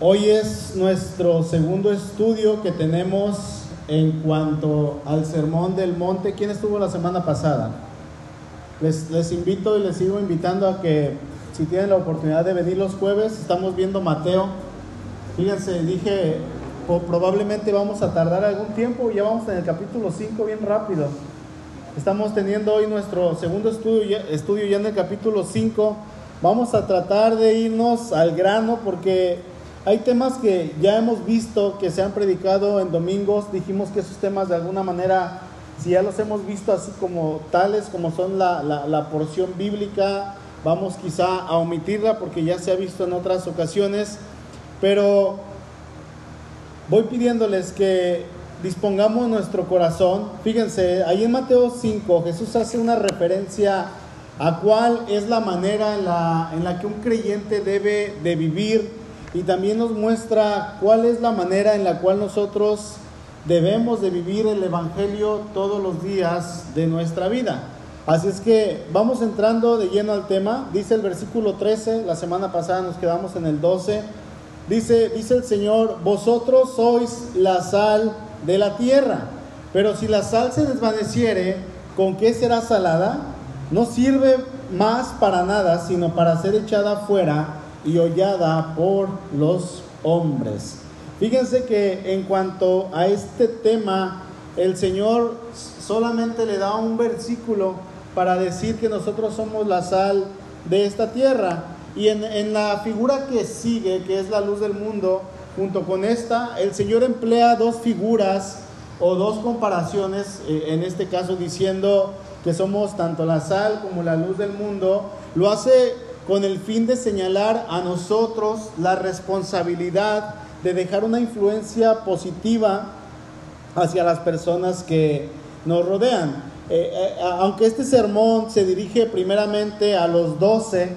Hoy es nuestro segundo estudio que tenemos en cuanto al sermón del monte. ¿Quién estuvo la semana pasada? Les, invito y les sigo invitando a que si tienen la oportunidad de venir los jueves, estamos viendo Mateo. Fíjense, dije, probablemente vamos a tardar algún tiempo, ya vamos en el capítulo 5 bien rápido. Estamos teniendo hoy nuestro segundo estudio, estudio ya en el capítulo 5. Vamos a tratar de irnos al grano porque hay temas que ya hemos visto que se han predicado en domingos. Dijimos que esos temas de alguna manera, si ya los hemos visto así como tales, como son la, la, porción bíblica, vamos quizá a omitirla porque ya se ha visto en otras ocasiones. Pero voy pidiéndoles que dispongamos nuestro corazón. Fíjense, ahí en Mateo 5 Jesús hace una referencia a cuál es la manera en la, en la que un creyente debe de vivir y también nos muestra cuál es la manera en la cual nosotros debemos de vivir el Evangelio todos los días de nuestra vida. Así es que vamos entrando de lleno al tema. Dice el versículo 13, la semana pasada nos quedamos en el 12. Dice, dice el Señor, vosotros sois la sal de la tierra, pero si la sal se desvaneciere, ¿con qué será salada? No sirve más para nada, sino para ser echada fuera y hollada por los hombres. Fíjense que en cuanto a este tema, el Señor solamente le da un versículo para decir que nosotros somos la sal de esta tierra. Y en, la figura que sigue, que es la luz del mundo, junto con esta, el Señor emplea dos figuras o dos comparaciones, eh, en este caso diciendo que somos tanto la sal como la luz del mundo. Lo hace con el fin de señalar a nosotros la responsabilidad de dejar una influencia positiva hacia las personas que nos rodean. Eh, eh, aunque este sermón se dirige primeramente a los doce,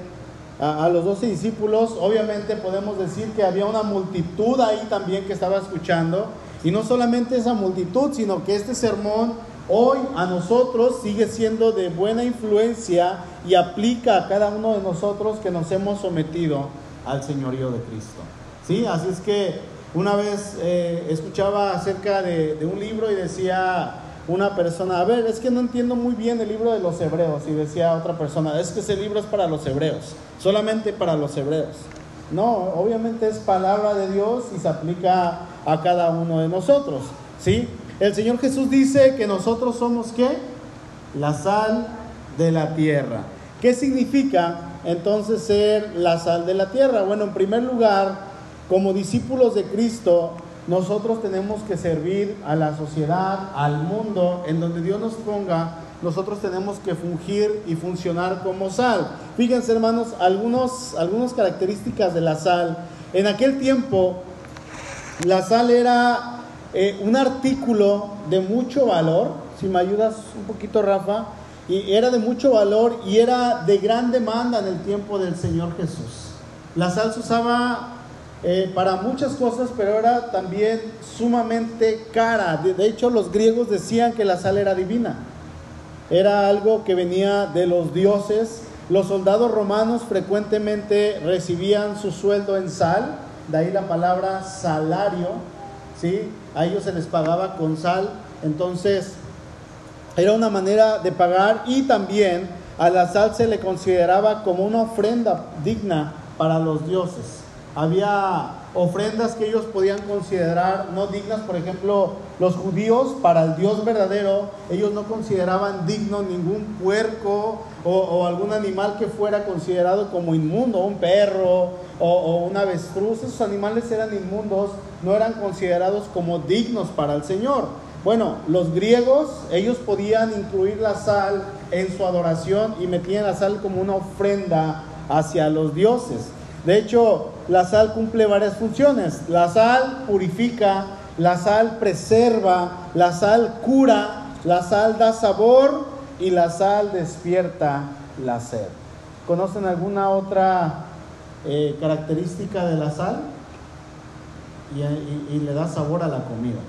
a, los doce discípulos, obviamente podemos decir que había una multitud ahí también que estaba escuchando, y no solamente esa multitud, sino que este sermón hoy a nosotros sigue siendo de buena influencia y aplica a cada uno de nosotros que nos hemos sometido al señorío de Cristo. ¿Sí? Así es que una vez eh, escuchaba acerca de, un libro y decía una persona, a ver, es que no entiendo muy bien el libro de los hebreos. Y decía otra persona, es que ese libro es para los hebreos, solamente para los hebreos. No, obviamente es palabra de Dios y se aplica a cada uno de nosotros. ¿Sí? El Señor Jesús dice que nosotros somos qué? La sal de la tierra. ¿Qué significa entonces ser la sal de la tierra? Bueno, en primer lugar, como discípulos de Cristo, nosotros tenemos que servir a la sociedad, al mundo, en donde Dios nos ponga, nosotros tenemos que fungir y funcionar como sal. Fíjense, hermanos, algunos, algunas características de la sal. En aquel tiempo, la sal era eh, un artículo de mucho valor, si me ayudas un poquito, Rafa, y era de mucho valor y era de gran demanda en el tiempo del Señor Jesús. La sal se usaba eh, para muchas cosas, pero era también sumamente cara. De, hecho, los griegos decían que la sal era divina. Era algo que venía de los dioses. Los soldados romanos frecuentemente recibían su sueldo en sal, de ahí la palabra salario, ¿sí? A ellos se les pagaba con sal, entonces era una manera de pagar y también a la sal se le consideraba como una ofrenda digna para los dioses. Había ofrendas que ellos podían considerar no dignas, por ejemplo, los judíos para el Dios verdadero, ellos no consideraban digno ningún puerco o, algún animal que fuera considerado como inmundo, un perro o, o un avestruz, esos animales eran inmundos, no eran considerados como dignos para el Señor. Bueno, los griegos, ellos podían incluir la sal en su adoración y metían la sal como una ofrenda hacia los dioses. De hecho, la sal cumple varias funciones. La sal purifica, la sal preserva, la sal cura, la sal da sabor y la sal despierta la sed. ¿Conocen alguna otra eh, característica de la sal? y, le da sabor a la comida.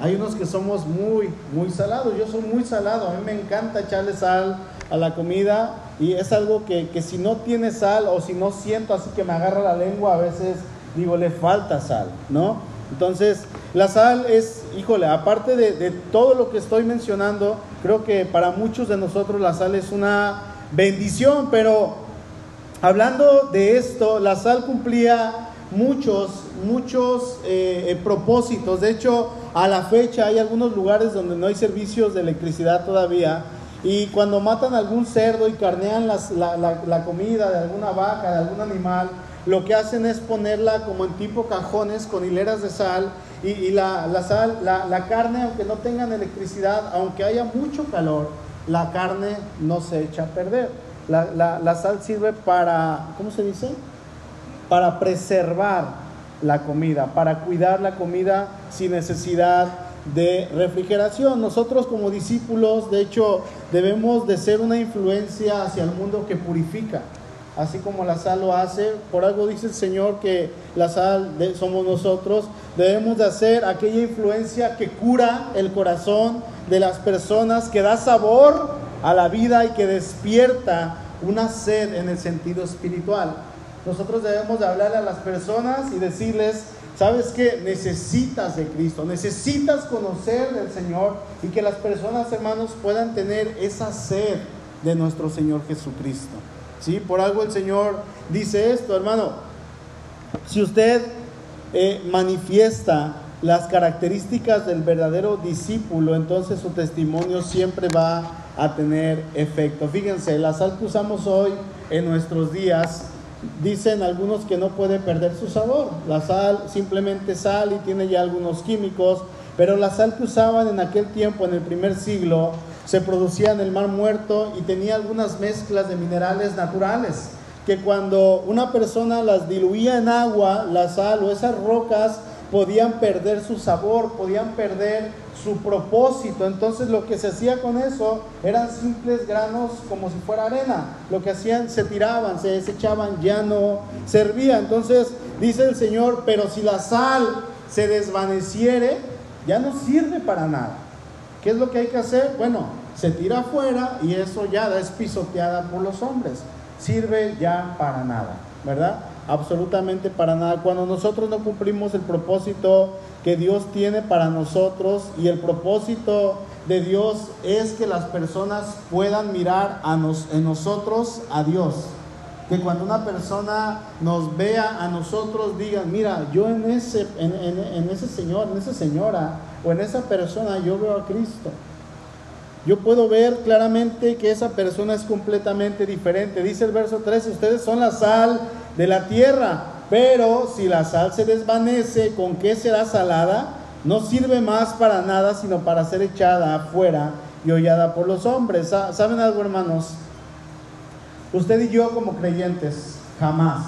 Hay unos que somos muy, muy salados. Yo soy muy salado. A mí me encanta echarle sal a la comida y es algo que, que, si no tiene sal o si no siento así que me agarra la lengua, a veces digo, le falta sal, ¿no? Entonces, la sal es, híjole, aparte de, de, todo lo que estoy mencionando, creo que para muchos de nosotros la sal es una bendición, pero hablando de esto, la sal cumplía muchos, muchos eh, eh, propósitos. De hecho, a la fecha hay algunos lugares donde no hay servicios de electricidad todavía. Y cuando matan algún cerdo y carnean la, la, comida de alguna vaca, de algún animal, lo que hacen es ponerla como en tipo cajones con hileras de sal. Y, y la, sal, la, carne, aunque no tengan electricidad, aunque haya mucho calor, la carne no se echa a perder. La, sal sirve para, ¿cómo se dice? Para preservar la comida, para cuidar la comida sin necesidad de refrigeración. Nosotros como discípulos, de hecho, debemos de ser una influencia hacia el mundo que purifica, así como la sal lo hace. Por algo dice el Señor que la sal somos nosotros. Debemos de hacer aquella influencia que cura el corazón de las personas, que da sabor a la vida y que despierta una sed en el sentido espiritual. Nosotros debemos de hablarle a las personas y decirles, ¿sabes qué? Necesitas de Cristo, necesitas conocer del Señor y que las personas, hermanos, puedan tener esa sed de nuestro Señor Jesucristo. ¿Sí? Por algo el Señor dice esto, hermano. Si usted eh, manifiesta las características del verdadero discípulo, entonces su testimonio siempre va a tener efecto. Fíjense, la sal que usamos hoy en nuestros días Dicen algunos que no puede perder su sabor. La sal simplemente sal y tiene ya algunos químicos, pero la sal que usaban en aquel tiempo, en el primer siglo, se producía en el mar muerto y tenía algunas mezclas de minerales naturales, que cuando una persona las diluía en agua, la sal o esas rocas podían perder su sabor, podían perder su propósito. Entonces lo que se hacía con eso eran simples granos como si fuera arena. Lo que hacían, se tiraban, se desechaban, ya no servía. Entonces dice el Señor, pero si la sal se desvaneciere, ya no sirve para nada. ¿Qué es lo que hay que hacer? Bueno, se tira afuera y eso ya es pisoteada por los hombres. Sirve ya para nada, ¿verdad? Absolutamente para nada. Cuando nosotros no cumplimos el propósito que Dios tiene para nosotros y el propósito de Dios es que las personas puedan mirar a nos, en nosotros a Dios. Que cuando una persona nos vea a nosotros digan, mira, yo en ese, en, en ese señor, en esa señora o en esa persona yo veo a Cristo. Yo puedo ver claramente que esa persona es completamente diferente. Dice el verso 13, ustedes son la sal de la tierra, pero si la sal se desvanece, ¿con qué será salada? No sirve más para nada, sino para ser echada afuera y hollada por los hombres. ¿Saben algo, hermanos? Usted y yo como creyentes, jamás,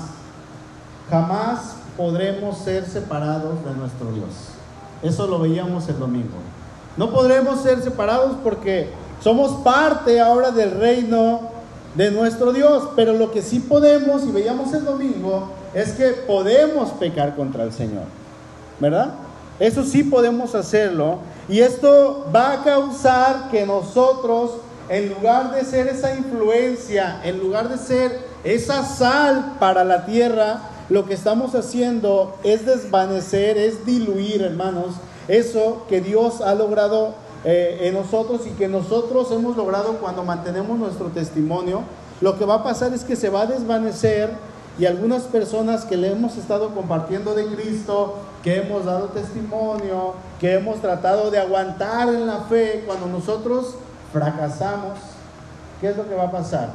jamás podremos ser separados de nuestro Dios. Eso lo veíamos el domingo. No podremos ser separados porque somos parte ahora del reino de nuestro Dios, pero lo que sí podemos, y veíamos el domingo, es que podemos pecar contra el Señor, ¿verdad? Eso sí podemos hacerlo, y esto va a causar que nosotros, en lugar de ser esa influencia, en lugar de ser esa sal para la tierra, lo que estamos haciendo es desvanecer, es diluir, hermanos, eso que Dios ha logrado eh, en nosotros y que nosotros hemos logrado cuando mantenemos nuestro testimonio, lo que va a pasar es que se va a desvanecer y algunas personas que le hemos estado compartiendo de Cristo, que hemos dado testimonio, que hemos tratado de aguantar en la fe, cuando nosotros fracasamos, ¿qué es lo que va a pasar?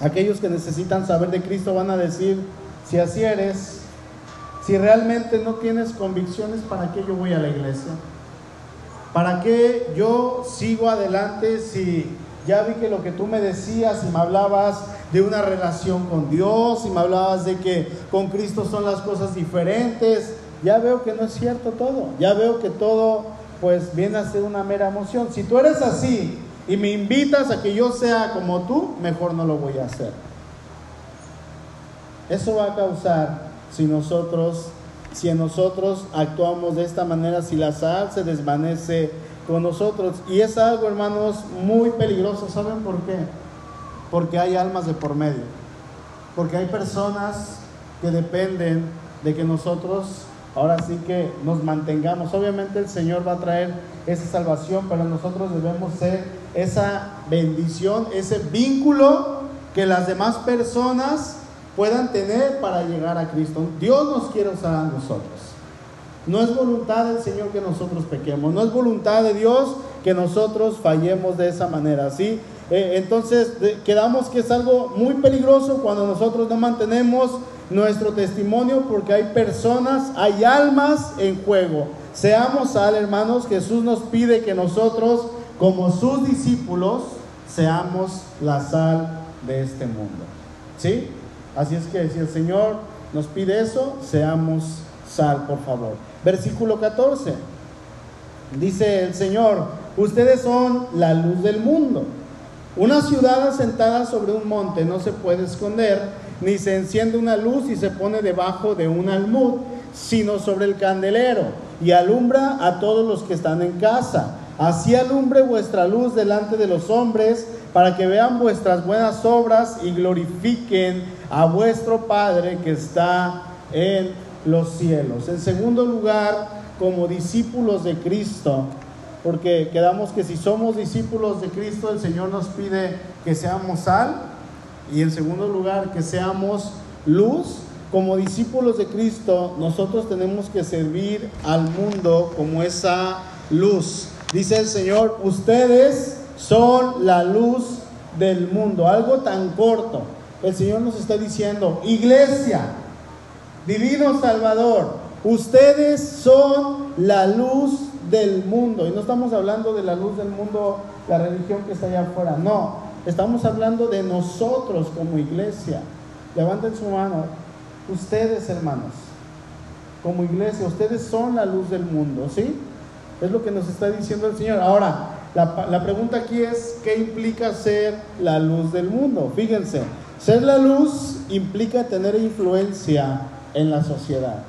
Aquellos que necesitan saber de Cristo van a decir, si así eres, si realmente no tienes convicciones, ¿para qué yo voy a la iglesia? ¿Para qué yo sigo adelante si ya vi que lo que tú me decías y me hablabas de una relación con Dios y me hablabas de que con Cristo son las cosas diferentes? Ya veo que no es cierto todo. Ya veo que todo pues viene a ser una mera emoción. Si tú eres así y me invitas a que yo sea como tú, mejor no lo voy a hacer. Eso va a causar si nosotros si en nosotros actuamos de esta manera, si la sal se desvanece con nosotros. Y es algo, hermanos, muy peligroso. ¿Saben por qué? Porque hay almas de por medio. Porque hay personas que dependen de que nosotros ahora sí que nos mantengamos. Obviamente el Señor va a traer esa salvación, pero nosotros debemos ser esa bendición, ese vínculo que las demás personas puedan tener para llegar a Cristo. Dios nos quiere usar a nosotros. No es voluntad del Señor que nosotros pequemos, no es voluntad de Dios que nosotros fallemos de esa manera, ¿sí? Eh, entonces, quedamos que es algo muy peligroso cuando nosotros no mantenemos nuestro testimonio porque hay personas, hay almas en juego. Seamos sal, hermanos, Jesús nos pide que nosotros, como sus discípulos, seamos la sal de este mundo. ¿Sí? Así es que si el Señor nos pide eso, seamos sal, por favor. Versículo 14. Dice el Señor, ustedes son la luz del mundo. Una ciudad asentada sobre un monte no se puede esconder, ni se enciende una luz y se pone debajo de un almud, sino sobre el candelero, y alumbra a todos los que están en casa. Así alumbre vuestra luz delante de los hombres, para que vean vuestras buenas obras y glorifiquen a vuestro Padre que está en los cielos. En segundo lugar, como discípulos de Cristo, porque quedamos que si somos discípulos de Cristo, el Señor nos pide que seamos sal y en segundo lugar que seamos luz. Como discípulos de Cristo, nosotros tenemos que servir al mundo como esa luz. Dice el Señor, ustedes son la luz del mundo. Algo tan corto. El Señor nos está diciendo, iglesia, divino Salvador, ustedes son la luz del mundo. Y no estamos hablando de la luz del mundo, la religión que está allá afuera. No, estamos hablando de nosotros como iglesia. Levanten su mano. Ustedes, hermanos, como iglesia, ustedes son la luz del mundo, ¿sí? Es lo que nos está diciendo el Señor. Ahora, la, pregunta aquí es, ¿qué implica ser la luz del mundo? Fíjense, ser la luz implica tener influencia en la sociedad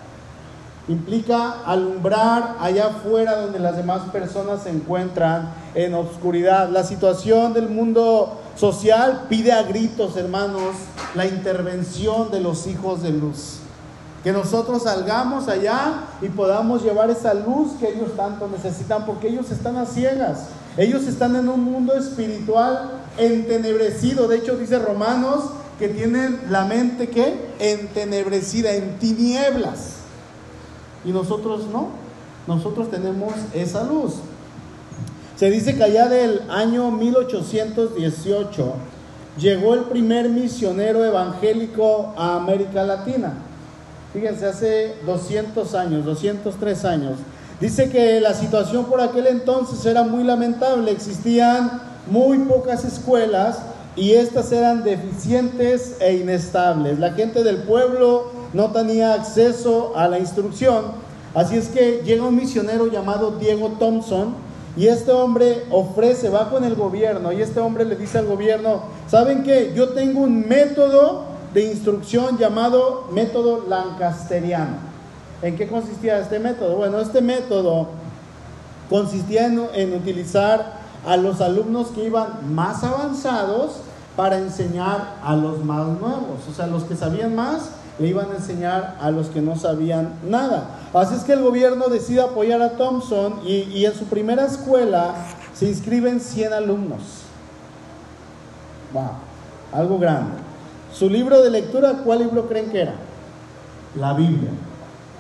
implica alumbrar allá afuera donde las demás personas se encuentran en oscuridad. La situación del mundo social pide a gritos, hermanos, la intervención de los hijos de luz. Que nosotros salgamos allá y podamos llevar esa luz que ellos tanto necesitan, porque ellos están a ciegas. Ellos están en un mundo espiritual entenebrecido. De hecho, dice Romanos que tienen la mente que entenebrecida, en tinieblas. Y nosotros no, nosotros tenemos esa luz. Se dice que allá del año 1818 llegó el primer misionero evangélico a América Latina. Fíjense, hace 200 años, 203 años. Dice que la situación por aquel entonces era muy lamentable. Existían muy pocas escuelas y estas eran deficientes e inestables. La gente del pueblo no tenía acceso a la instrucción. Así es que llega un misionero llamado Diego Thompson y este hombre ofrece, va con el gobierno y este hombre le dice al gobierno, ¿saben qué? Yo tengo un método de instrucción llamado método lancasteriano. ¿En qué consistía este método? Bueno, este método consistía en, utilizar a los alumnos que iban más avanzados para enseñar a los más nuevos, o sea, los que sabían más le iban a enseñar a los que no sabían nada. Así es que el gobierno decide apoyar a Thompson y, en su primera escuela se inscriben 100 alumnos. Wow, algo grande. Su libro de lectura, ¿cuál libro creen que era? La Biblia.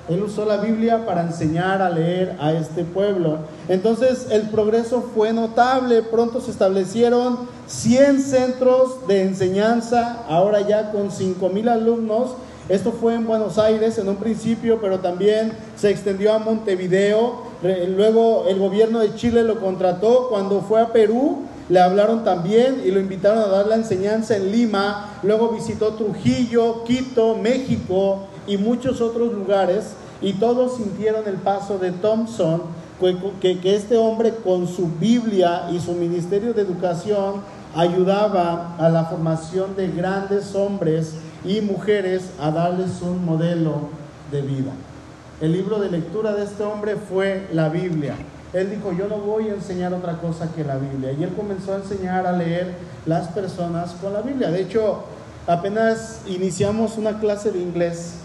Él usó la Biblia para enseñar a leer a este pueblo. Entonces el progreso fue notable. Pronto se establecieron 100 centros de enseñanza, ahora ya con 5 mil alumnos esto fue en Buenos Aires en un principio, pero también se extendió a Montevideo. Luego el gobierno de Chile lo contrató. Cuando fue a Perú, le hablaron también y lo invitaron a dar la enseñanza en Lima. Luego visitó Trujillo, Quito, México y muchos otros lugares. Y todos sintieron el paso de Thompson, que, que este hombre con su Biblia y su ministerio de educación ayudaba a la formación de grandes hombres y mujeres a darles un modelo de vida. El libro de lectura de este hombre fue la Biblia. Él dijo, yo no voy a enseñar otra cosa que la Biblia. Y él comenzó a enseñar a leer las personas con la Biblia. De hecho, apenas iniciamos una clase de inglés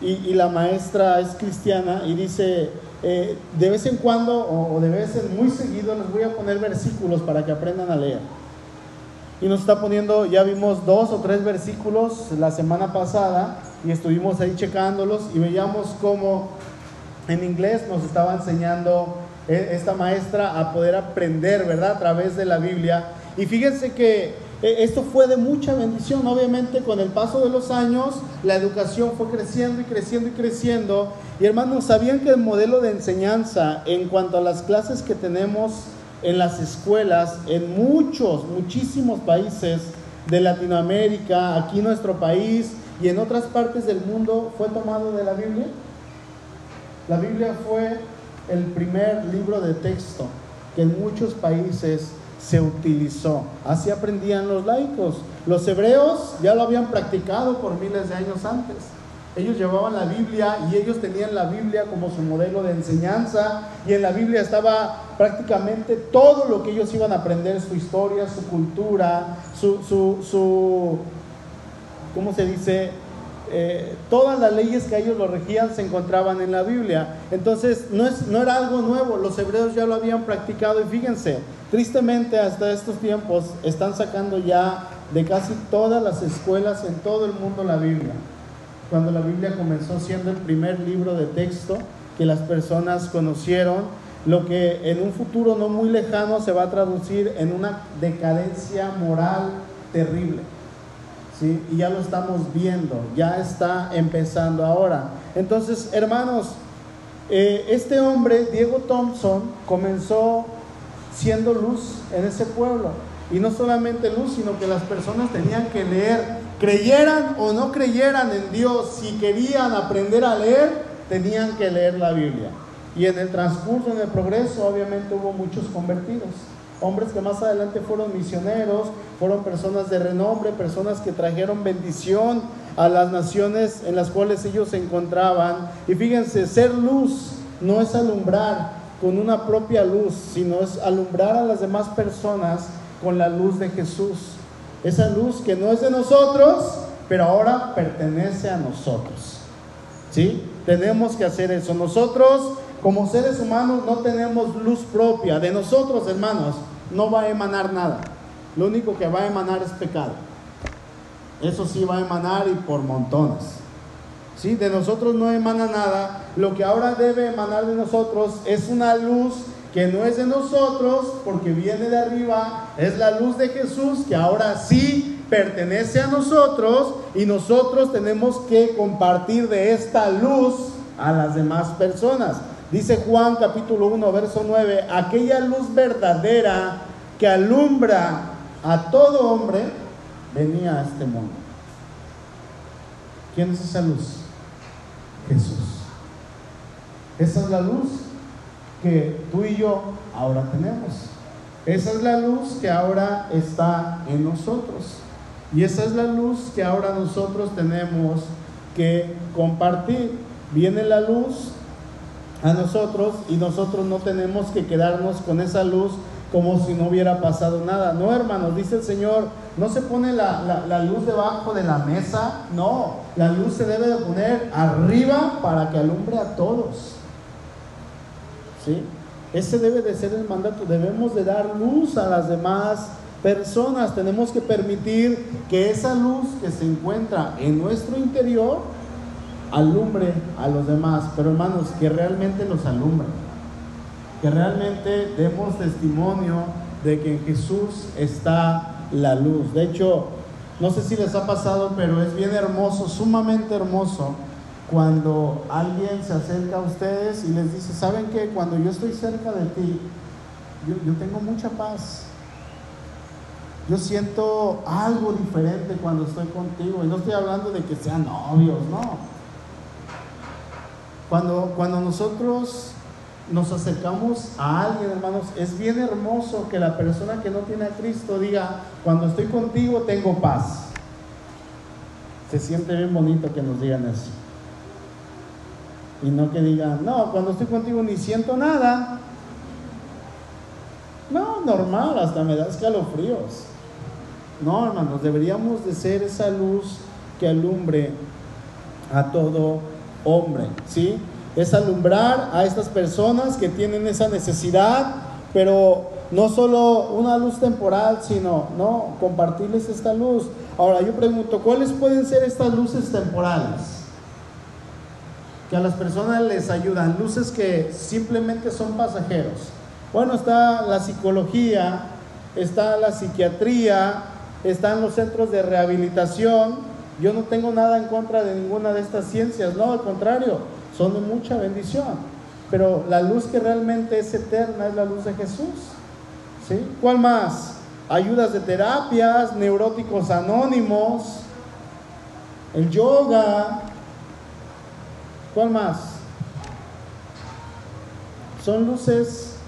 y, la maestra es cristiana y dice, eh, de vez en cuando o, de vez en muy seguido les voy a poner versículos para que aprendan a leer. Y nos está poniendo, ya vimos dos o tres versículos la semana pasada y estuvimos ahí checándolos y veíamos cómo en inglés nos estaba enseñando esta maestra a poder aprender, ¿verdad? A través de la Biblia. Y fíjense que eh, esto fue de mucha bendición. Obviamente con el paso de los años la educación fue creciendo y creciendo y creciendo. Y hermanos, ¿sabían que el modelo de enseñanza en cuanto a las clases que tenemos en las escuelas en muchos, muchísimos países de Latinoamérica, aquí en nuestro país y en otras partes del mundo fue tomado de la Biblia? La Biblia fue el primer libro de texto que en muchos países se utilizó. Así aprendían los laicos. Los hebreos ya lo habían practicado por miles de años antes. Ellos llevaban la Biblia y ellos tenían la Biblia como su modelo de enseñanza y en la Biblia estaba prácticamente todo lo que ellos iban a aprender, su historia, su cultura, su, su, su ¿cómo se dice? Eh, todas las leyes que ellos lo regían se encontraban en la Biblia. Entonces no, es, no era algo nuevo, los hebreos ya lo habían practicado y fíjense, tristemente hasta estos tiempos están sacando ya de casi todas las escuelas en todo el mundo la Biblia. Cuando la Biblia comenzó siendo el primer libro de texto que las personas conocieron, lo que en un futuro no muy lejano se va a traducir en una decadencia moral terrible. Y ya lo estamos viendo, ya está empezando ahora. Entonces, hermanos, eh, este hombre, Diego Thompson, comenzó siendo luz en ese pueblo. Y no solamente luz, sino que las personas tenían que leer, creyeran o no creyeran en Dios, si querían aprender a leer, tenían que leer la Biblia. Y en el transcurso, en el progreso, obviamente hubo muchos convertidos hombres que más adelante fueron misioneros, fueron personas de renombre, personas que trajeron bendición a las naciones en las cuales ellos se encontraban. Y fíjense, ser luz no es alumbrar con una propia luz, sino es alumbrar a las demás personas con la luz de Jesús. Esa luz que no es de nosotros, pero ahora pertenece a nosotros. ¿Sí? Tenemos que hacer eso. Nosotros como seres humanos no tenemos luz propia. De nosotros, hermanos, no va a emanar nada. Lo único que va a emanar es pecado. Eso sí va a emanar y por montones. ¿Sí? De nosotros no emana nada. Lo que ahora debe emanar de nosotros es una luz que no es de nosotros porque viene de arriba. Es la luz de Jesús que ahora sí pertenece a nosotros y nosotros tenemos que compartir de esta luz a las demás personas. Dice Juan capítulo 1, verso 9, aquella luz verdadera que alumbra a todo hombre venía a este mundo. ¿Quién es esa luz? Jesús. Esa es la luz que tú y yo ahora tenemos. Esa es la luz que ahora está en nosotros. Y esa es la luz que ahora nosotros tenemos que compartir. Viene la luz a nosotros y nosotros no tenemos que quedarnos con esa luz como si no hubiera pasado nada. No, hermanos, dice el Señor, no se pone la, la, luz debajo de la mesa, no, la luz se debe de poner arriba para que alumbre a todos. ¿Sí? Ese debe de ser el mandato, debemos de dar luz a las demás personas, tenemos que permitir que esa luz que se encuentra en nuestro interior alumbre a los demás, pero hermanos, que realmente los alumbre, que realmente demos testimonio de que en Jesús está la luz. De hecho, no sé si les ha pasado, pero es bien hermoso, sumamente hermoso, cuando alguien se acerca a ustedes y les dice, ¿saben qué? Cuando yo estoy cerca de ti, yo tengo mucha paz. Yo siento algo diferente cuando estoy contigo. Y no estoy hablando de que sean novios, no cuando, nosotros nos acercamos a alguien, hermanos, es bien hermoso que la persona que no tiene a Cristo diga, cuando estoy contigo tengo paz. Se siente bien bonito que nos digan eso. Y no que digan, no, cuando estoy contigo ni siento nada. No, normal, hasta me da escalofríos. No, hermanos, deberíamos de ser esa luz que alumbre a todo hombre, ¿sí? Es alumbrar a estas personas que tienen esa necesidad, pero no solo una luz temporal, sino, no, compartirles esta luz. Ahora yo pregunto, ¿cuáles pueden ser estas luces temporales? Que a las personas les ayudan, luces que simplemente son pasajeros. Bueno, está la psicología, está la psiquiatría, están los centros de rehabilitación. Yo no tengo nada en contra de ninguna de estas ciencias, no, al contrario, son de mucha bendición. Pero la luz que realmente es eterna es la luz de Jesús. ¿Sí? ¿Cuál más? Ayudas de terapias, neuróticos anónimos, el yoga. ¿Cuál más? Son luces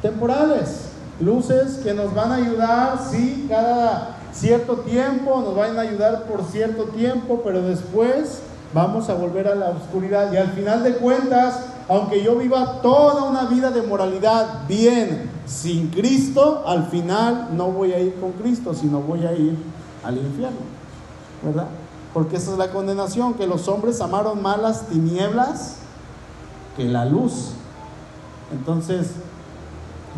temporales, luces que nos van a ayudar, sí, cada cierto tiempo, nos van a ayudar por cierto tiempo, pero después vamos a volver a la oscuridad. Y al final de cuentas, aunque yo viva toda una vida de moralidad bien, sin Cristo, al final no voy a ir con Cristo, sino voy a ir al infierno. ¿Verdad? Porque esa es la condenación, que los hombres amaron más las tinieblas que la luz. Entonces,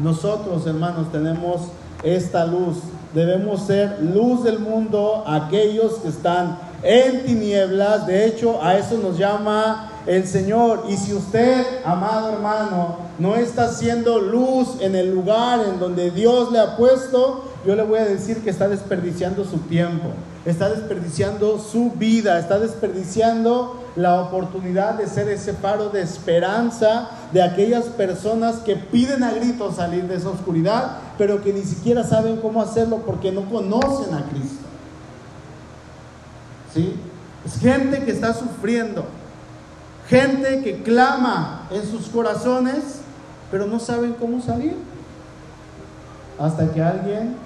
nosotros, hermanos, tenemos esta luz. Debemos ser luz del mundo, aquellos que están en tinieblas. De hecho, a eso nos llama el Señor. Y si usted, amado hermano, no está haciendo luz en el lugar en donde Dios le ha puesto, yo le voy a decir que está desperdiciando su tiempo, está desperdiciando su vida, está desperdiciando la oportunidad de ser ese faro de esperanza de aquellas personas que piden a gritos salir de esa oscuridad, pero que ni siquiera saben cómo hacerlo porque no conocen a Cristo. ¿Sí? Es gente que está sufriendo, gente que clama en sus corazones, pero no saben cómo salir. Hasta que alguien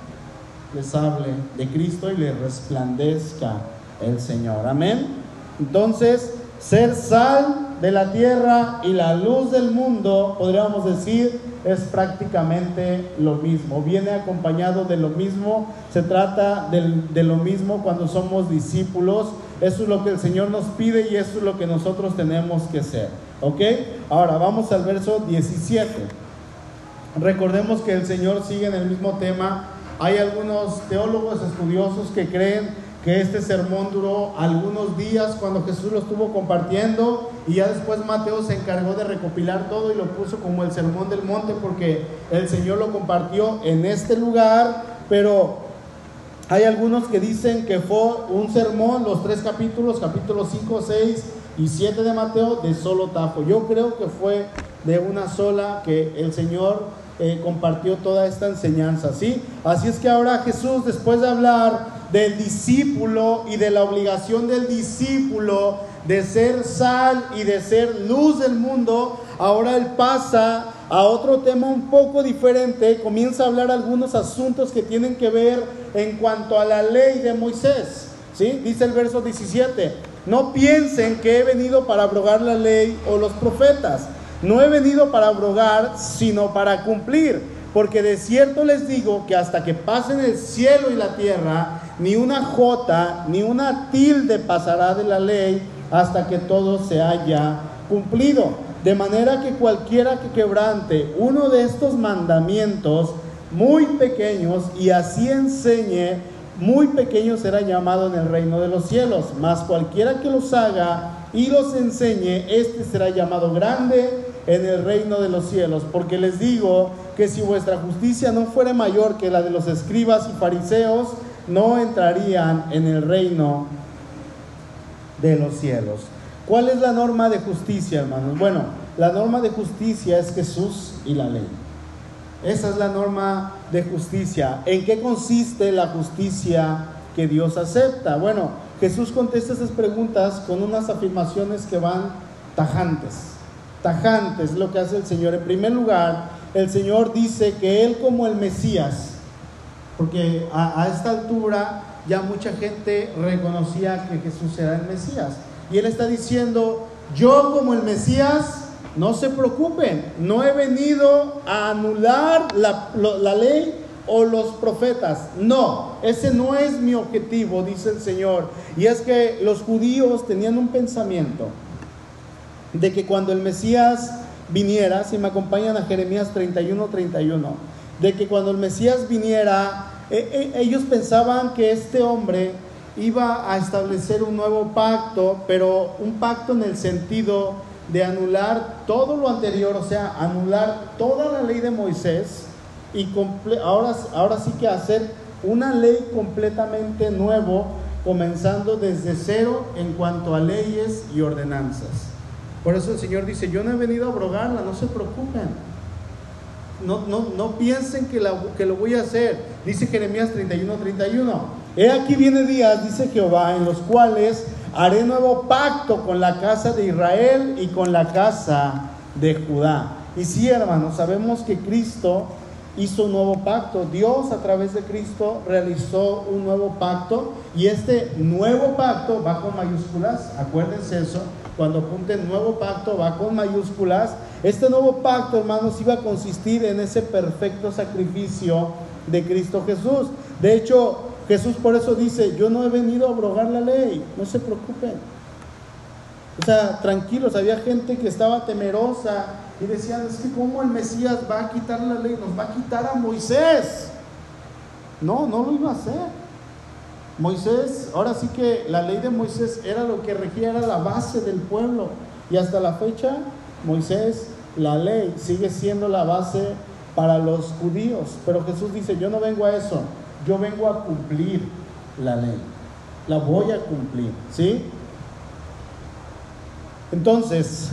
les hable de Cristo y les resplandezca el Señor. Amén. Entonces, ser sal de la tierra y la luz del mundo, podríamos decir, es prácticamente lo mismo. Viene acompañado de lo mismo, se trata de, lo mismo cuando somos discípulos. Eso es lo que el Señor nos pide y eso es lo que nosotros tenemos que ser. ¿Ok? Ahora vamos al verso 17. Recordemos que el Señor sigue en el mismo tema. Hay algunos teólogos estudiosos que creen que este sermón duró algunos días cuando Jesús lo estuvo compartiendo y ya después Mateo se encargó de recopilar todo y lo puso como el sermón del monte porque el Señor lo compartió en este lugar, pero hay algunos que dicen que fue un sermón, los tres capítulos, capítulos 5, 6 y 7 de Mateo, de solo tajo. Yo creo que fue de una sola que el Señor eh, compartió toda esta enseñanza, ¿sí? Así es que ahora Jesús, después de hablar del discípulo y de la obligación del discípulo de ser sal y de ser luz del mundo, ahora él pasa a otro tema un poco diferente, comienza a hablar algunos asuntos que tienen que ver en cuanto a la ley de Moisés. ¿sí? Dice el verso 17, no piensen que he venido para abrogar la ley o los profetas, no he venido para abrogar, sino para cumplir. Porque de cierto les digo que hasta que pasen el cielo y la tierra, ni una jota, ni una tilde pasará de la ley hasta que todo se haya cumplido. De manera que cualquiera que quebrante uno de estos mandamientos muy pequeños y así enseñe, muy pequeño será llamado en el reino de los cielos. Mas cualquiera que los haga y los enseñe, este será llamado grande en el reino de los cielos. Porque les digo que si vuestra justicia no fuera mayor que la de los escribas y fariseos, no entrarían en el reino de los cielos. ¿Cuál es la norma de justicia, hermanos? Bueno, la norma de justicia es Jesús y la ley. Esa es la norma de justicia. ¿En qué consiste la justicia que Dios acepta? Bueno, Jesús contesta esas preguntas con unas afirmaciones que van tajantes. Tajantes, lo que hace el Señor. En primer lugar, el Señor dice que Él como el Mesías, porque a, esta altura ya mucha gente reconocía que Jesús era el Mesías. Y Él está diciendo, yo como el Mesías, no se preocupen, no he venido a anular la, la ley o los profetas. No, ese no es mi objetivo, dice el Señor. Y es que los judíos tenían un pensamiento de que cuando el Mesías viniera, si me acompañan a Jeremías 31, 31, de que cuando el Mesías viniera, e, e, ellos pensaban que este hombre iba a establecer un nuevo pacto, pero un pacto en el sentido de anular todo lo anterior, o sea, anular toda la ley de Moisés y ahora, ahora sí que hacer una ley completamente nuevo, comenzando desde cero en cuanto a leyes y ordenanzas. Por eso el Señor dice, yo no he venido a abrogarla, no se preocupen. No, no, no piensen que, la, que lo voy a hacer. Dice Jeremías 31, 31. He aquí viene días, dice Jehová, en los cuales haré nuevo pacto con la casa de Israel y con la casa de Judá. Y sí, hermanos, sabemos que Cristo hizo un nuevo pacto. Dios a través de Cristo realizó un nuevo pacto y este nuevo pacto con mayúsculas, acuérdense eso, cuando apunte nuevo pacto va con mayúsculas. Este nuevo pacto, hermanos, iba a consistir en ese perfecto sacrificio de Cristo Jesús. De hecho, Jesús por eso dice, yo no he venido a abrogar la ley, no se preocupen. O sea, tranquilos, había gente que estaba temerosa y decían, es que cómo el Mesías va a quitar la ley, nos va a quitar a Moisés. No, no lo iba a hacer. Moisés, ahora sí que la ley de Moisés era lo que regía, era la base del pueblo. Y hasta la fecha, Moisés, la ley, sigue siendo la base para los judíos. Pero Jesús dice, yo no vengo a eso, yo vengo a cumplir la ley. La voy a cumplir, ¿sí? Entonces,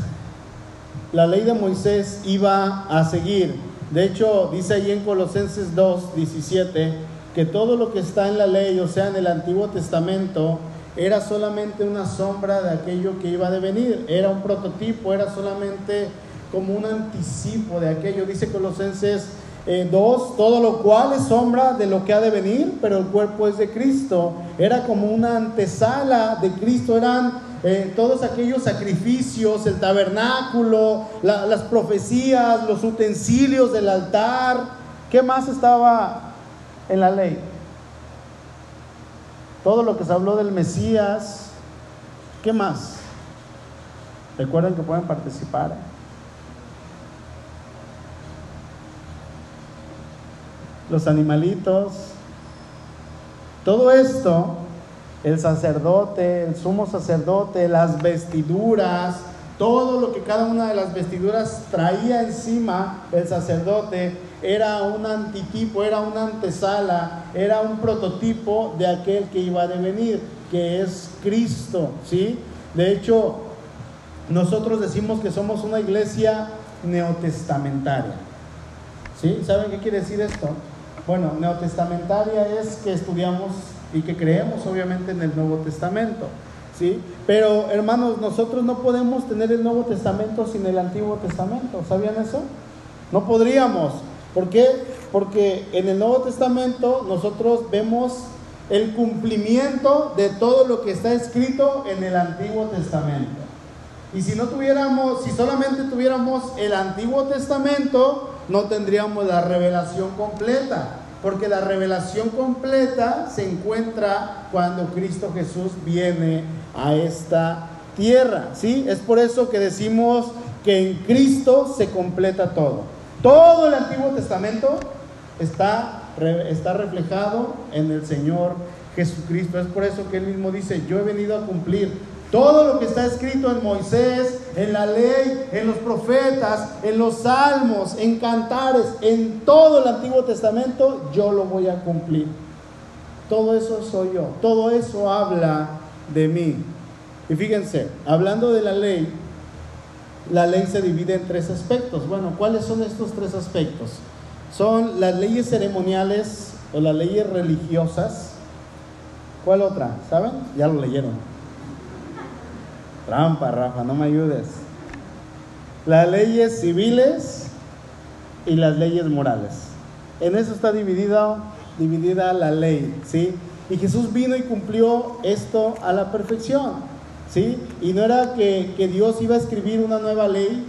la ley de Moisés iba a seguir. De hecho, dice ahí en Colosenses 2, 17, que todo lo que está en la ley, o sea, en el Antiguo Testamento, era solamente una sombra de aquello que iba a devenir, era un prototipo, era solamente como un anticipo de aquello. Dice Colosenses 2, eh, todo lo cual es sombra de lo que ha de venir, pero el cuerpo es de Cristo. Era como una antesala de Cristo, eran eh, todos aquellos sacrificios, el tabernáculo, las profecías, los utensilios del altar. ¿Qué más estaba en la ley? Todo lo que se habló del Mesías. ¿Qué más? Recuerden que pueden participar. Los animalitos. Todo esto el sacerdote, el sumo sacerdote, las vestiduras, todo lo que cada una de las vestiduras traía encima el sacerdote era un antitipo, era una antesala, era un prototipo de aquel que iba a devenir, que es Cristo, ¿sí? De hecho, nosotros decimos que somos una iglesia neotestamentaria. ¿Sí? ¿Saben qué quiere decir esto? Bueno, neotestamentaria es que estudiamos y que creemos obviamente en el Nuevo Testamento. ¿sí? Pero hermanos, nosotros no podemos tener el Nuevo Testamento sin el Antiguo Testamento. ¿Sabían eso? No podríamos. ¿Por qué? Porque en el Nuevo Testamento nosotros vemos el cumplimiento de todo lo que está escrito en el Antiguo Testamento. Y si no tuviéramos, si solamente tuviéramos el Antiguo Testamento, no tendríamos la revelación completa porque la revelación completa se encuentra cuando Cristo Jesús viene a esta tierra, ¿sí? Es por eso que decimos que en Cristo se completa todo. Todo el Antiguo Testamento está, está reflejado en el Señor Jesucristo. Es por eso que él mismo dice, yo he venido a cumplir todo lo que está escrito en Moisés, en la ley, en los profetas, en los salmos, en cantares, en todo el Antiguo Testamento, yo lo voy a cumplir. Todo eso soy yo. Todo eso habla de mí. Y fíjense, hablando de la ley, la ley se divide en tres aspectos. Bueno, ¿cuáles son estos tres aspectos? Son las leyes ceremoniales o las leyes religiosas. ¿Cuál otra? ¿Saben? Ya lo leyeron. Trampa, Rafa, no me ayudes. Las leyes civiles y las leyes morales. En eso está dividida, dividida la ley, ¿sí? Y Jesús vino y cumplió esto a la perfección, ¿sí? Y no era que, Dios iba a escribir una nueva ley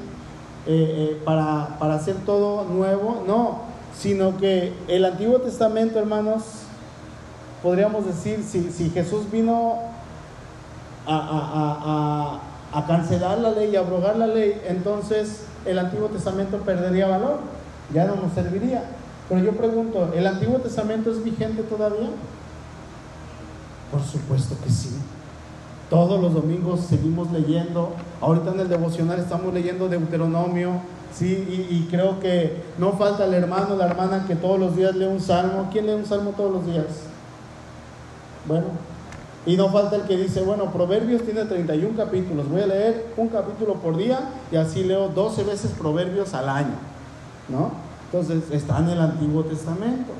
eh, eh, para, para hacer todo nuevo, no, sino que el Antiguo Testamento, hermanos, podríamos decir, si, Jesús vino a, a, cancelar la ley y abrogar la ley, entonces el Antiguo Testamento perdería valor, ya no nos serviría. Pero yo pregunto, ¿el Antiguo Testamento es vigente todavía? Por supuesto que sí. Todos los domingos seguimos leyendo. Ahorita en el devocional estamos leyendo Deuteronomio. Sí, y, y, creo que no falta el hermano, la hermana que todos los días lee un salmo. ¿Quién lee un salmo todos los días? Bueno, y no falta el que dice, bueno, Proverbios tiene 31 capítulos, voy a leer un capítulo por día y así leo 12 veces Proverbios al año, ¿no? Entonces está en el Antiguo Testamento.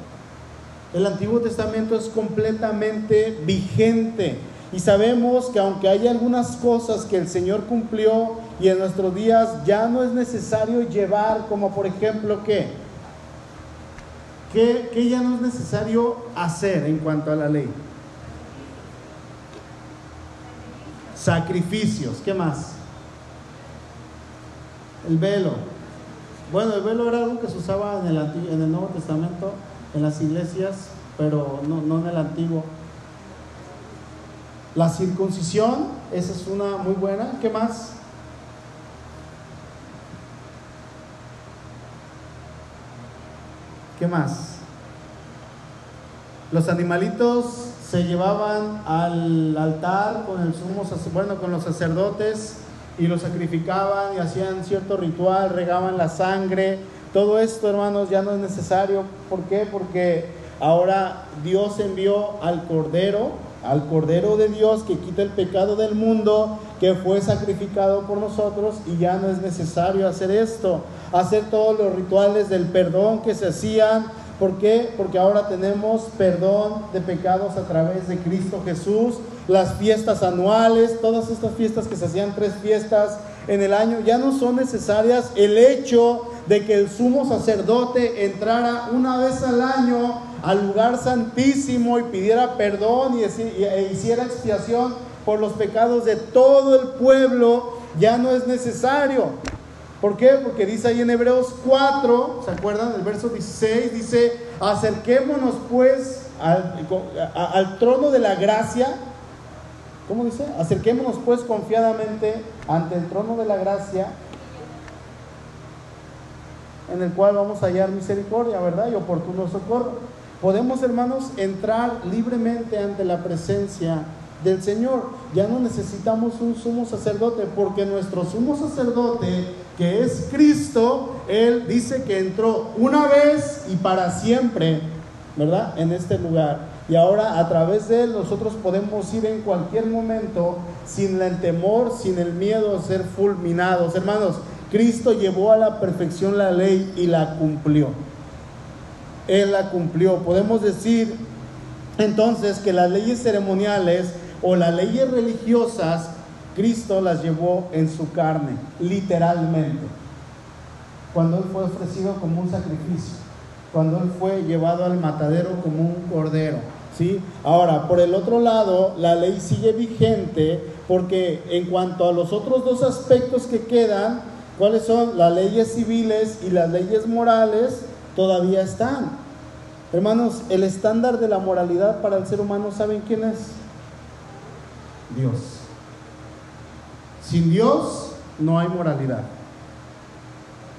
El Antiguo Testamento es completamente vigente y sabemos que aunque hay algunas cosas que el Señor cumplió y en nuestros días ya no es necesario llevar, como por ejemplo, ¿qué? ¿Qué, qué ya no es necesario hacer en cuanto a la ley? Sacrificios, ¿qué más? El velo. Bueno, el velo era algo que se usaba en el, en el Nuevo Testamento, en las iglesias, pero no, no en el Antiguo. La circuncisión, esa es una muy buena. ¿Qué más? ¿Qué más? Los animalitos se llevaban al altar con el sumo, bueno, con los sacerdotes y los sacrificaban y hacían cierto ritual, regaban la sangre. Todo esto, hermanos, ya no es necesario. ¿Por qué? Porque ahora Dios envió al Cordero al Cordero de Dios que quita el pecado del mundo, que fue sacrificado por nosotros y ya no es necesario hacer esto, hacer todos los rituales del perdón que se hacían. ¿Por qué? Porque ahora tenemos perdón de pecados a través de Cristo Jesús, las fiestas anuales, todas estas fiestas que se hacían tres fiestas en el año, ya no son necesarias. El hecho de que el sumo sacerdote entrara una vez al año al lugar santísimo y pidiera perdón y, e hiciera expiación por los pecados de todo el pueblo, ya no es necesario. ¿Por qué? Porque dice ahí en Hebreos 4, ¿se acuerdan? El verso 16 dice, acerquémonos pues al, al trono de la gracia. ¿Cómo dice? Acerquémonos pues confiadamente ante el trono de la gracia en el cual vamos a hallar misericordia, ¿verdad? Y oportuno socorro. Podemos, hermanos, entrar libremente ante la presencia del Señor. Ya no necesitamos un sumo sacerdote, porque nuestro sumo sacerdote, que es Cristo, Él dice que entró una vez y para siempre, ¿verdad? En este lugar. Y ahora a través de Él nosotros podemos ir en cualquier momento sin el temor, sin el miedo a ser fulminados. Hermanos, Cristo llevó a la perfección la ley y la cumplió. Él la cumplió. Podemos decir entonces que las leyes ceremoniales o las leyes religiosas, Cristo las llevó en su carne, literalmente. Cuando Él fue ofrecido como un sacrificio, cuando Él fue llevado al matadero como un cordero. ¿sí? Ahora, por el otro lado, la ley sigue vigente porque en cuanto a los otros dos aspectos que quedan, ¿Cuáles son? Las leyes civiles y las leyes morales todavía están. Hermanos, el estándar de la moralidad para el ser humano, ¿saben quién es? Dios. Sin Dios no hay moralidad.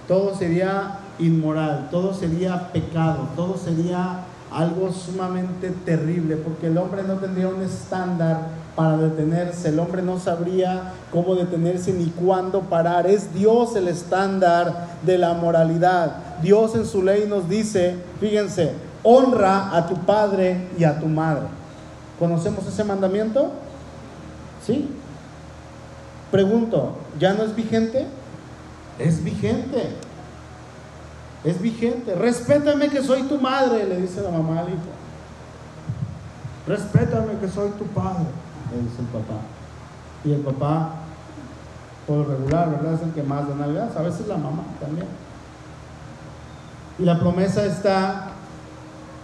Todo sería inmoral, todo sería pecado, todo sería algo sumamente terrible, porque el hombre no tendría un estándar para detenerse, el hombre no sabría cómo detenerse ni cuándo parar. Es Dios el estándar de la moralidad. Dios en su ley nos dice, fíjense, honra a tu padre y a tu madre. ¿Conocemos ese mandamiento? ¿Sí? Pregunto, ¿ya no es vigente? Es vigente. Es vigente. Respétame que soy tu madre, le dice la mamá al hijo. Respétame que soy tu padre, dice el papá. Y el papá, por regular, ¿verdad? Es el que más da nalgas. A veces la mamá también. Y la promesa está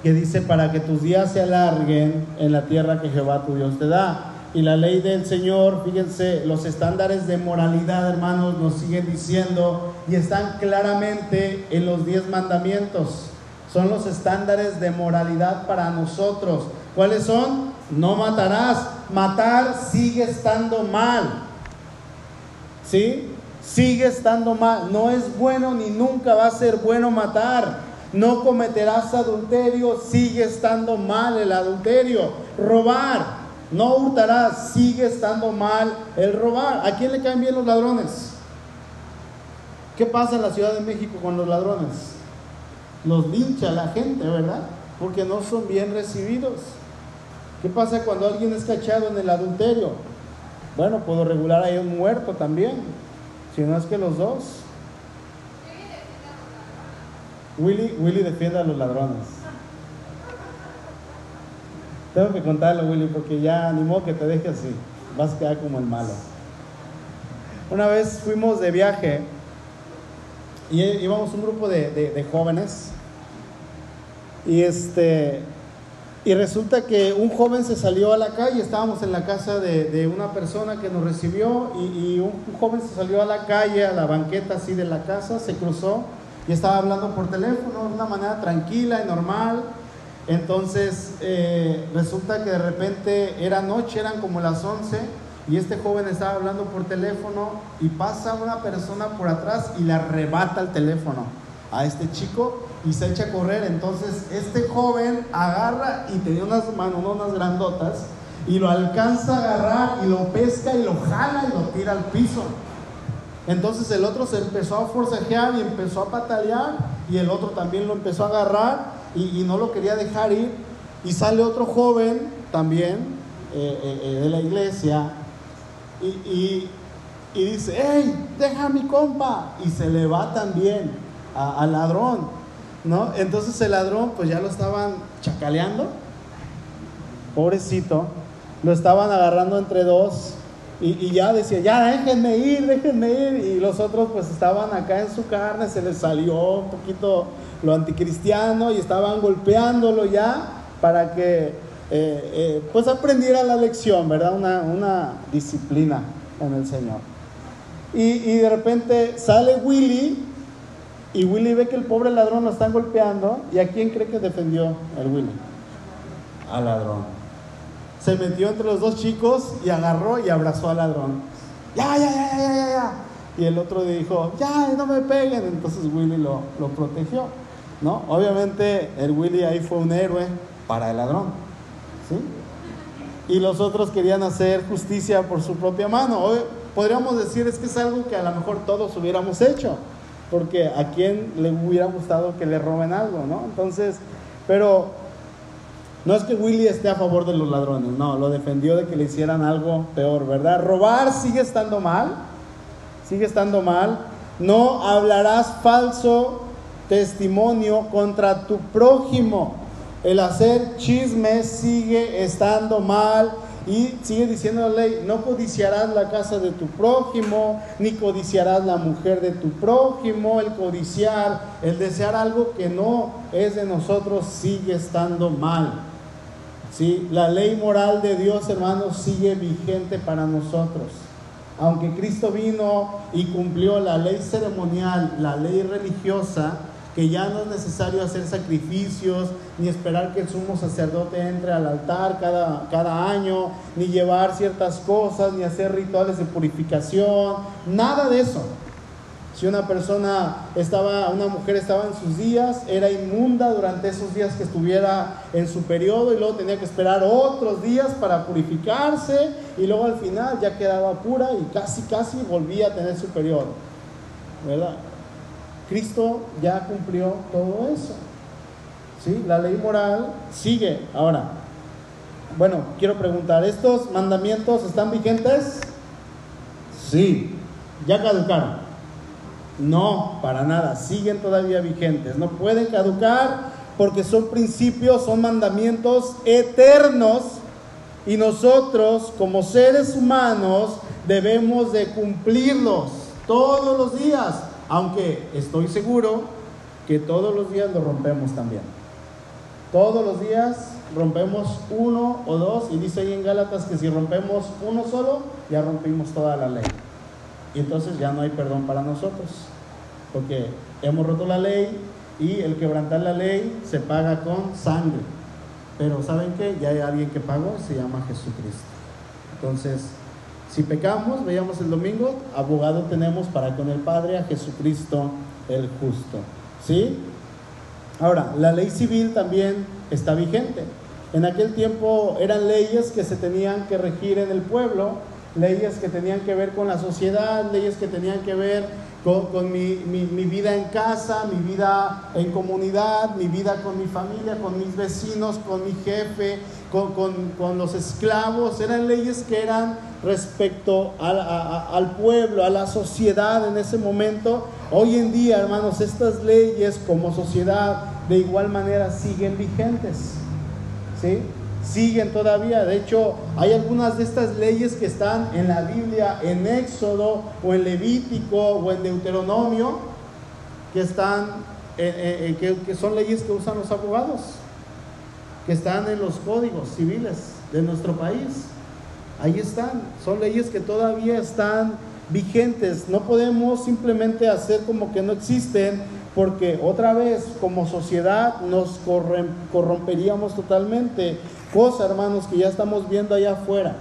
que dice para que tus días se alarguen en la tierra que Jehová tu Dios te da y la ley del Señor, fíjense, los estándares de moralidad, hermanos, nos siguen diciendo y están claramente en los diez mandamientos. Son los estándares de moralidad para nosotros. ¿Cuáles son? No matarás. Matar sigue estando mal. ¿Sí? Sigue estando mal. No es bueno ni nunca va a ser bueno matar. No cometerás adulterio. Sigue estando mal el adulterio. Robar. No hurtarás. Sigue estando mal el robar. ¿A quién le caen bien los ladrones? ¿Qué pasa en la Ciudad de México con los ladrones? Los lincha la gente, ¿verdad? Porque no son bien recibidos. ¿Qué pasa cuando alguien es cachado en el adulterio? Bueno, puedo regular ahí un muerto también, si no es que los dos. Willy, Willy defiende a los ladrones. Tengo que contarlo, Willy, porque ya animó que te deje así. Vas a quedar como el malo. Una vez fuimos de viaje y íbamos un grupo de jóvenes y este y resulta que un joven se salió a la calle, estábamos en la casa de, una persona que nos recibió y, un, joven se salió a la calle, a la banqueta así de la casa, se cruzó y estaba hablando por teléfono de una manera tranquila y normal. Entonces eh, resulta que de repente era noche, eran como las 11 y este joven estaba hablando por teléfono y pasa una persona por atrás y le arrebata el teléfono a este chico y se echa a correr. Entonces este joven agarra y tenía unas manos, unas grandotas, y lo alcanza a agarrar y lo pesca y lo jala y lo tira al piso. Entonces el otro se empezó a forcejear y empezó a patalear y el otro también lo empezó a agarrar y, no lo quería dejar ir. Y sale otro joven también eh, eh, eh, de la iglesia y, dice, ¡Ey, deja a mi compa! Y se le va también al ladrón. ¿No? Entonces el ladrón, pues ya lo estaban chacaleando, pobrecito, lo estaban agarrando entre dos y, ya decía, ya déjenme ir, déjenme ir, y los otros pues estaban acá en su carne, se les salió un poquito lo anticristiano y estaban golpeándolo ya para que eh, eh, pues aprendiera la lección, ¿verdad? Una, disciplina en el Señor. Y, y de repente sale Willy y Willy ve que el pobre ladrón lo están golpeando. ¿Y a quién cree que defendió el Willy? Al ladrón. Se metió entre los dos chicos y agarró y abrazó al ladrón. Ya, ya, ya, ya, ya, ya. Y el otro dijo, ya, no me peguen. Entonces Willy lo, lo protegió. ¿No? Obviamente el Willy ahí fue un héroe para el ladrón. ¿Sí? Y los otros querían hacer justicia por su propia mano. Hoy podríamos decir es que es algo que a lo mejor todos hubiéramos hecho porque a quién le hubiera gustado que le roben algo, ¿no? Entonces, pero no es que Willy esté a favor de los ladrones, no, lo defendió de que le hicieran algo peor, ¿verdad? Robar sigue estando mal, sigue estando mal. No hablarás falso testimonio contra tu prójimo. El hacer chismes sigue estando mal y sigue diciendo la ley, no codiciarás la casa de tu prójimo, ni codiciarás la mujer de tu prójimo. El codiciar, el desear algo que no es de nosotros sigue estando mal. ¿Sí? La ley moral de Dios, hermanos, sigue vigente para nosotros. Aunque Cristo vino y cumplió la ley ceremonial, la ley religiosa, que ya no es necesario hacer sacrificios, ni esperar que el sumo sacerdote entre al altar cada, cada año, ni llevar ciertas cosas, ni hacer rituales de purificación, nada de eso. Si una persona estaba, una mujer estaba en sus días, era inmunda durante esos días que estuviera en su periodo y luego tenía que esperar otros días para purificarse y luego al final ya quedaba pura y casi, casi volvía a tener su periodo. ¿Verdad? Cristo ya cumplió todo eso. ¿Sí? La ley moral sigue. Ahora, bueno, quiero preguntar, ¿estos mandamientos están vigentes? Sí. ¿Ya caducaron? No, para nada, siguen todavía vigentes. No pueden caducar porque son principios, son mandamientos eternos y nosotros como seres humanos debemos de cumplirlos todos los días. Aunque estoy seguro que todos los días lo rompemos también. Todos los días rompemos uno o dos, y dice ahí en Gálatas que si rompemos uno solo, ya rompimos toda la ley. Y entonces ya no hay perdón para nosotros, porque hemos roto la ley y el quebrantar la ley se paga con sangre. Pero ¿saben qué? Ya hay alguien que pagó, se llama Jesucristo. Entonces, si pecamos, veíamos el domingo, abogado tenemos para con el Padre a Jesucristo el justo. ¿Sí? Ahora, la ley civil también está vigente. En aquel tiempo eran leyes que se tenían que regir en el pueblo, leyes que tenían que ver con la sociedad, leyes que tenían que ver con, mi, vida en casa, mi vida en comunidad, mi vida con mi familia, con mis vecinos, con mi jefe, con, los esclavos. Eran leyes que eran respecto al pueblo, a la sociedad en ese momento. Hoy en día, hermanos, estas leyes como sociedad de igual manera siguen vigentes. ¿Sí? Siguen todavía. De hecho, hay algunas de estas leyes que están en la Biblia, en Éxodo o en Levítico o en Deuteronomio, que están, eh, eh, que, son leyes que usan los abogados, que están en los códigos civiles de nuestro país. Ahí están, son leyes que todavía están vigentes. No podemos simplemente hacer como que no existen, porque otra vez como sociedad nos corromperíamos totalmente cosa, hermanos, que ya estamos viendo allá afuera.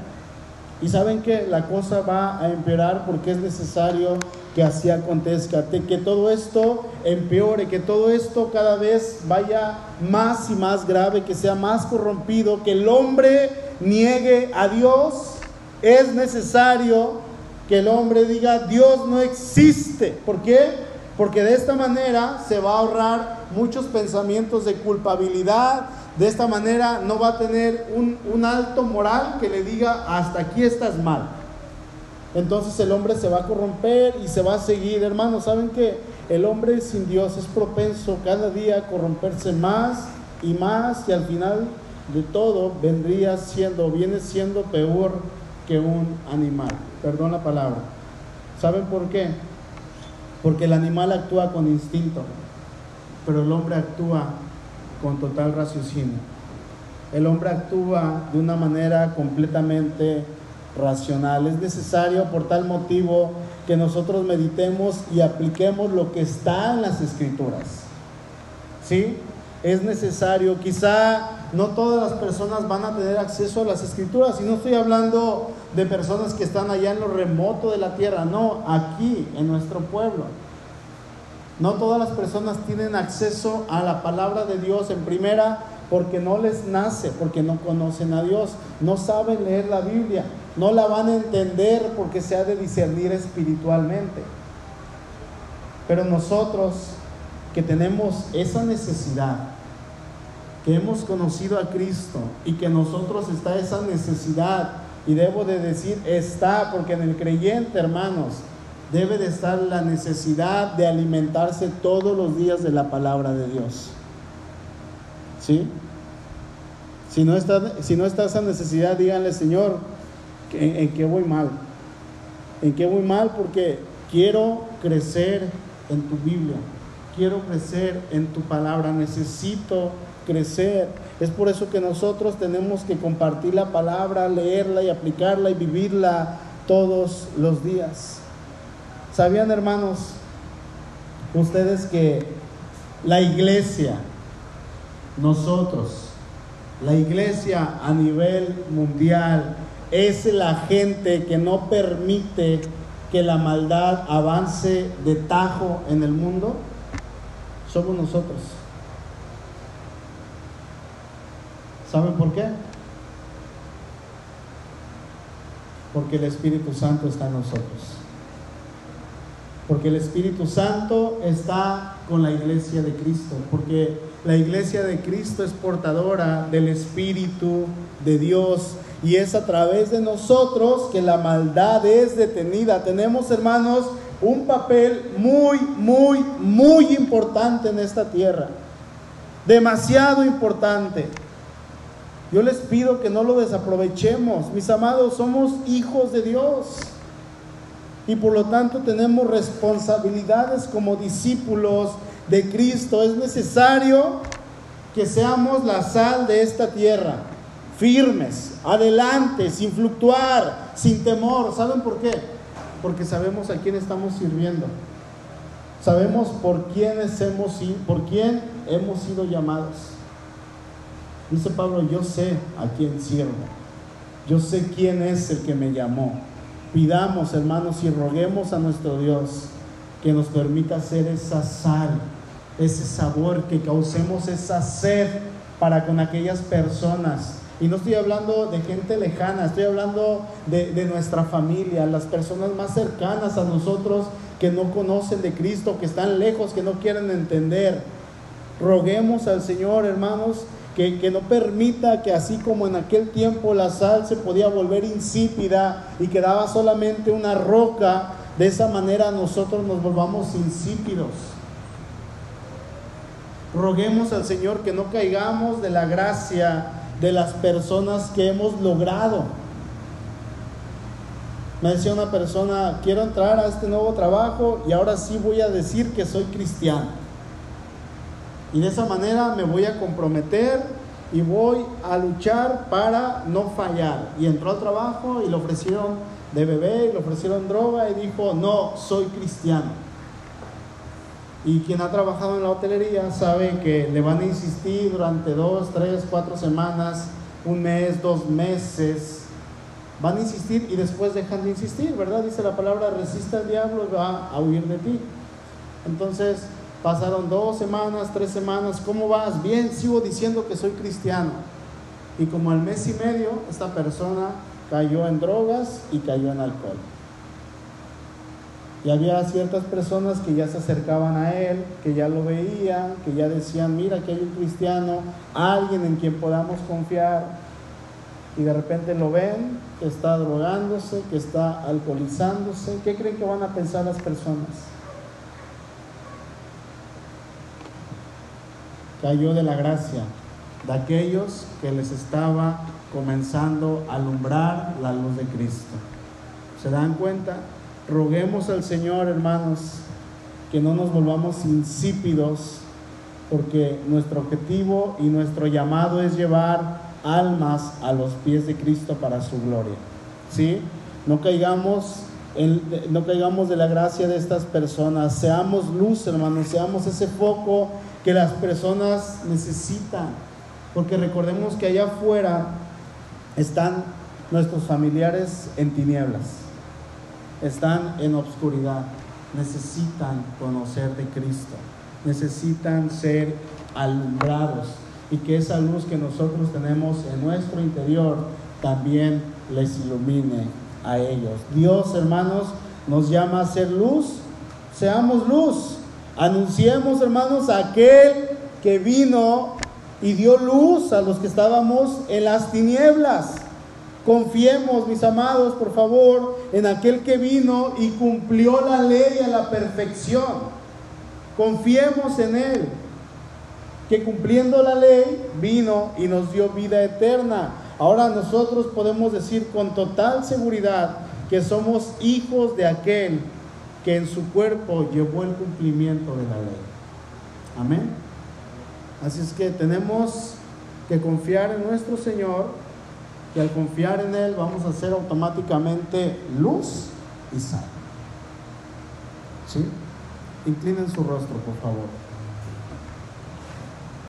Y saben que la cosa va a empeorar porque es necesario que así acontezca, que todo esto empeore, que todo esto cada vez vaya más y más grave, que sea más corrompido, que el hombre niegue a Dios. Es necesario que el hombre diga, Dios no existe. ¿Por qué? Porque de esta manera se va a ahorrar muchos pensamientos de culpabilidad, de esta manera no va a tener un, alto moral que le diga hasta aquí estás mal. Entonces el hombre se va a corromper y se va a seguir. Hermanos, ¿saben que el hombre sin Dios es propenso cada día a corromperse más y más y al final de todo vendría siendo, viene siendo peor que un animal? Perdón la palabra. ¿Saben por qué? Porque el animal actúa con instinto, pero el hombre actúa con total raciocinio. El hombre actúa de una manera completamente racional. Es necesario por tal motivo que nosotros meditemos y apliquemos lo que está en las escrituras. ¿Sí? Es necesario, quizá no todas las personas van a tener acceso a las escrituras, y no estoy hablando de personas que están allá en lo remoto de la tierra, no, aquí, en nuestro pueblo. No todas las personas tienen acceso a la palabra de Dios en primera porque no les nace, porque no conocen a Dios, no saben leer la Biblia, no la van a entender porque se ha de discernir espiritualmente. Pero nosotros que tenemos esa necesidad, que hemos conocido a Cristo y que nosotros está esa necesidad, y debo de decir está, porque en el creyente, hermanos, debe de estar la necesidad de alimentarse todos los días de la palabra de Dios. ¿Sí? Si no está, si no está esa necesidad, díganle, Señor, ¿en, ¿en qué voy mal? ¿En qué voy mal? Porque quiero crecer en tu Biblia, quiero crecer en tu palabra, necesito crecer. Es por eso que nosotros tenemos que compartir la palabra, leerla y aplicarla y vivirla todos los días. ¿Sabían hermanos ustedes que la iglesia, nosotros, la iglesia a nivel mundial es la gente que no permite que la maldad avance de tajo en el mundo? Somos nosotros. ¿Saben por qué? Porque el Espíritu Santo está en nosotros porque el Espíritu Santo está con la iglesia de Cristo, porque la iglesia de Cristo es portadora del Espíritu de Dios y es a través de nosotros que la maldad es detenida. Tenemos, hermanos, un papel muy, muy, muy importante en esta tierra, demasiado importante. Yo les pido que no lo desaprovechemos. Mis amados, somos hijos de Dios y por lo tanto tenemos responsabilidades como discípulos de Cristo. Es necesario que seamos la sal de esta tierra, firmes, adelante, sin fluctuar, sin temor. ¿Saben por qué? Porque sabemos a quién estamos sirviendo. Sabemos por quiénes hemos por quién hemos sido llamados. Dice Pablo, yo sé a quién sirvo. Yo sé quién es el que me llamó. Pidamos, hermanos, y roguemos a nuestro Dios que nos permita hacer esa sal, ese sabor, que causemos esa sed para con aquellas personas. Y no estoy hablando de gente lejana, estoy hablando de, de, nuestra familia, las personas más cercanas a nosotros que no conocen de Cristo, que están lejos, que no quieren entender. Roguemos al Señor, hermanos, que, no permita que así como en aquel tiempo la sal se podía volver insípida y quedaba solamente una roca, de esa manera nosotros nos volvamos insípidos. Roguemos al Señor que no caigamos de la gracia de las personas que hemos logrado. Me decía una persona, quiero entrar a este nuevo trabajo y ahora sí voy a decir que soy cristiano. Y de esa manera me voy a comprometer y voy a luchar para no fallar. Y entró al trabajo y le ofrecieron de bebé y le ofrecieron droga y dijo, no, soy cristiano. Y quien ha trabajado en la hotelería sabe que le van a insistir durante dos, tres, cuatro semanas, un mes, dos meses. Van a insistir y después dejan de insistir, ¿verdad? Dice la palabra, resiste al diablo y va a huir de ti. Entonces, Pasaron dos semanas, tres semanas, ¿cómo vas? Bien, sigo diciendo que soy cristiano. Y como al mes y medio, esta persona cayó en drogas y cayó en alcohol. Y había ciertas personas que ya se acercaban a él, que ya lo veían, que ya decían, mira que hay un cristiano, alguien en quien podamos confiar. Y de repente lo ven, que está drogándose, que está alcoholizándose. ¿Qué creen que van a pensar las personas? Cayó de la gracia de aquellos que les estaba comenzando a alumbrar la luz de Cristo. ¿Se dan cuenta? Roguemos al Señor, hermanos, que no nos volvamos insípidos, porque nuestro objetivo y nuestro llamado es llevar almas a los pies de Cristo para su gloria. ¿Sí? No caigamos no caigamos de la gracia de estas personas, seamos luz, hermanos, seamos ese foco que las personas necesitan. Porque recordemos que allá afuera están nuestros familiares en tinieblas, están en obscuridad, necesitan conocer de Cristo, necesitan ser alumbrados. Y que esa luz que nosotros tenemos en nuestro interior también les ilumine a ellos. Dios, hermanos, nos llama a ser luz, seamos luz Anunciemos, hermanos, a aquel que vino y dio luz a los que estábamos en las tinieblas. Confiemos, mis amados, por favor, en aquel que vino y cumplió la ley a la perfección. Confiemos en Él, que cumpliendo la ley vino y nos dio vida eterna. Ahora nosotros podemos decir con total seguridad que somos hijos de aquel que en su cuerpo llevó el cumplimiento de la ley. Amén. Así es que tenemos que confiar en nuestro Señor y al confiar en Él vamos a ser automáticamente luz y sal. ¿Sí? Inclinen su rostro, por favor.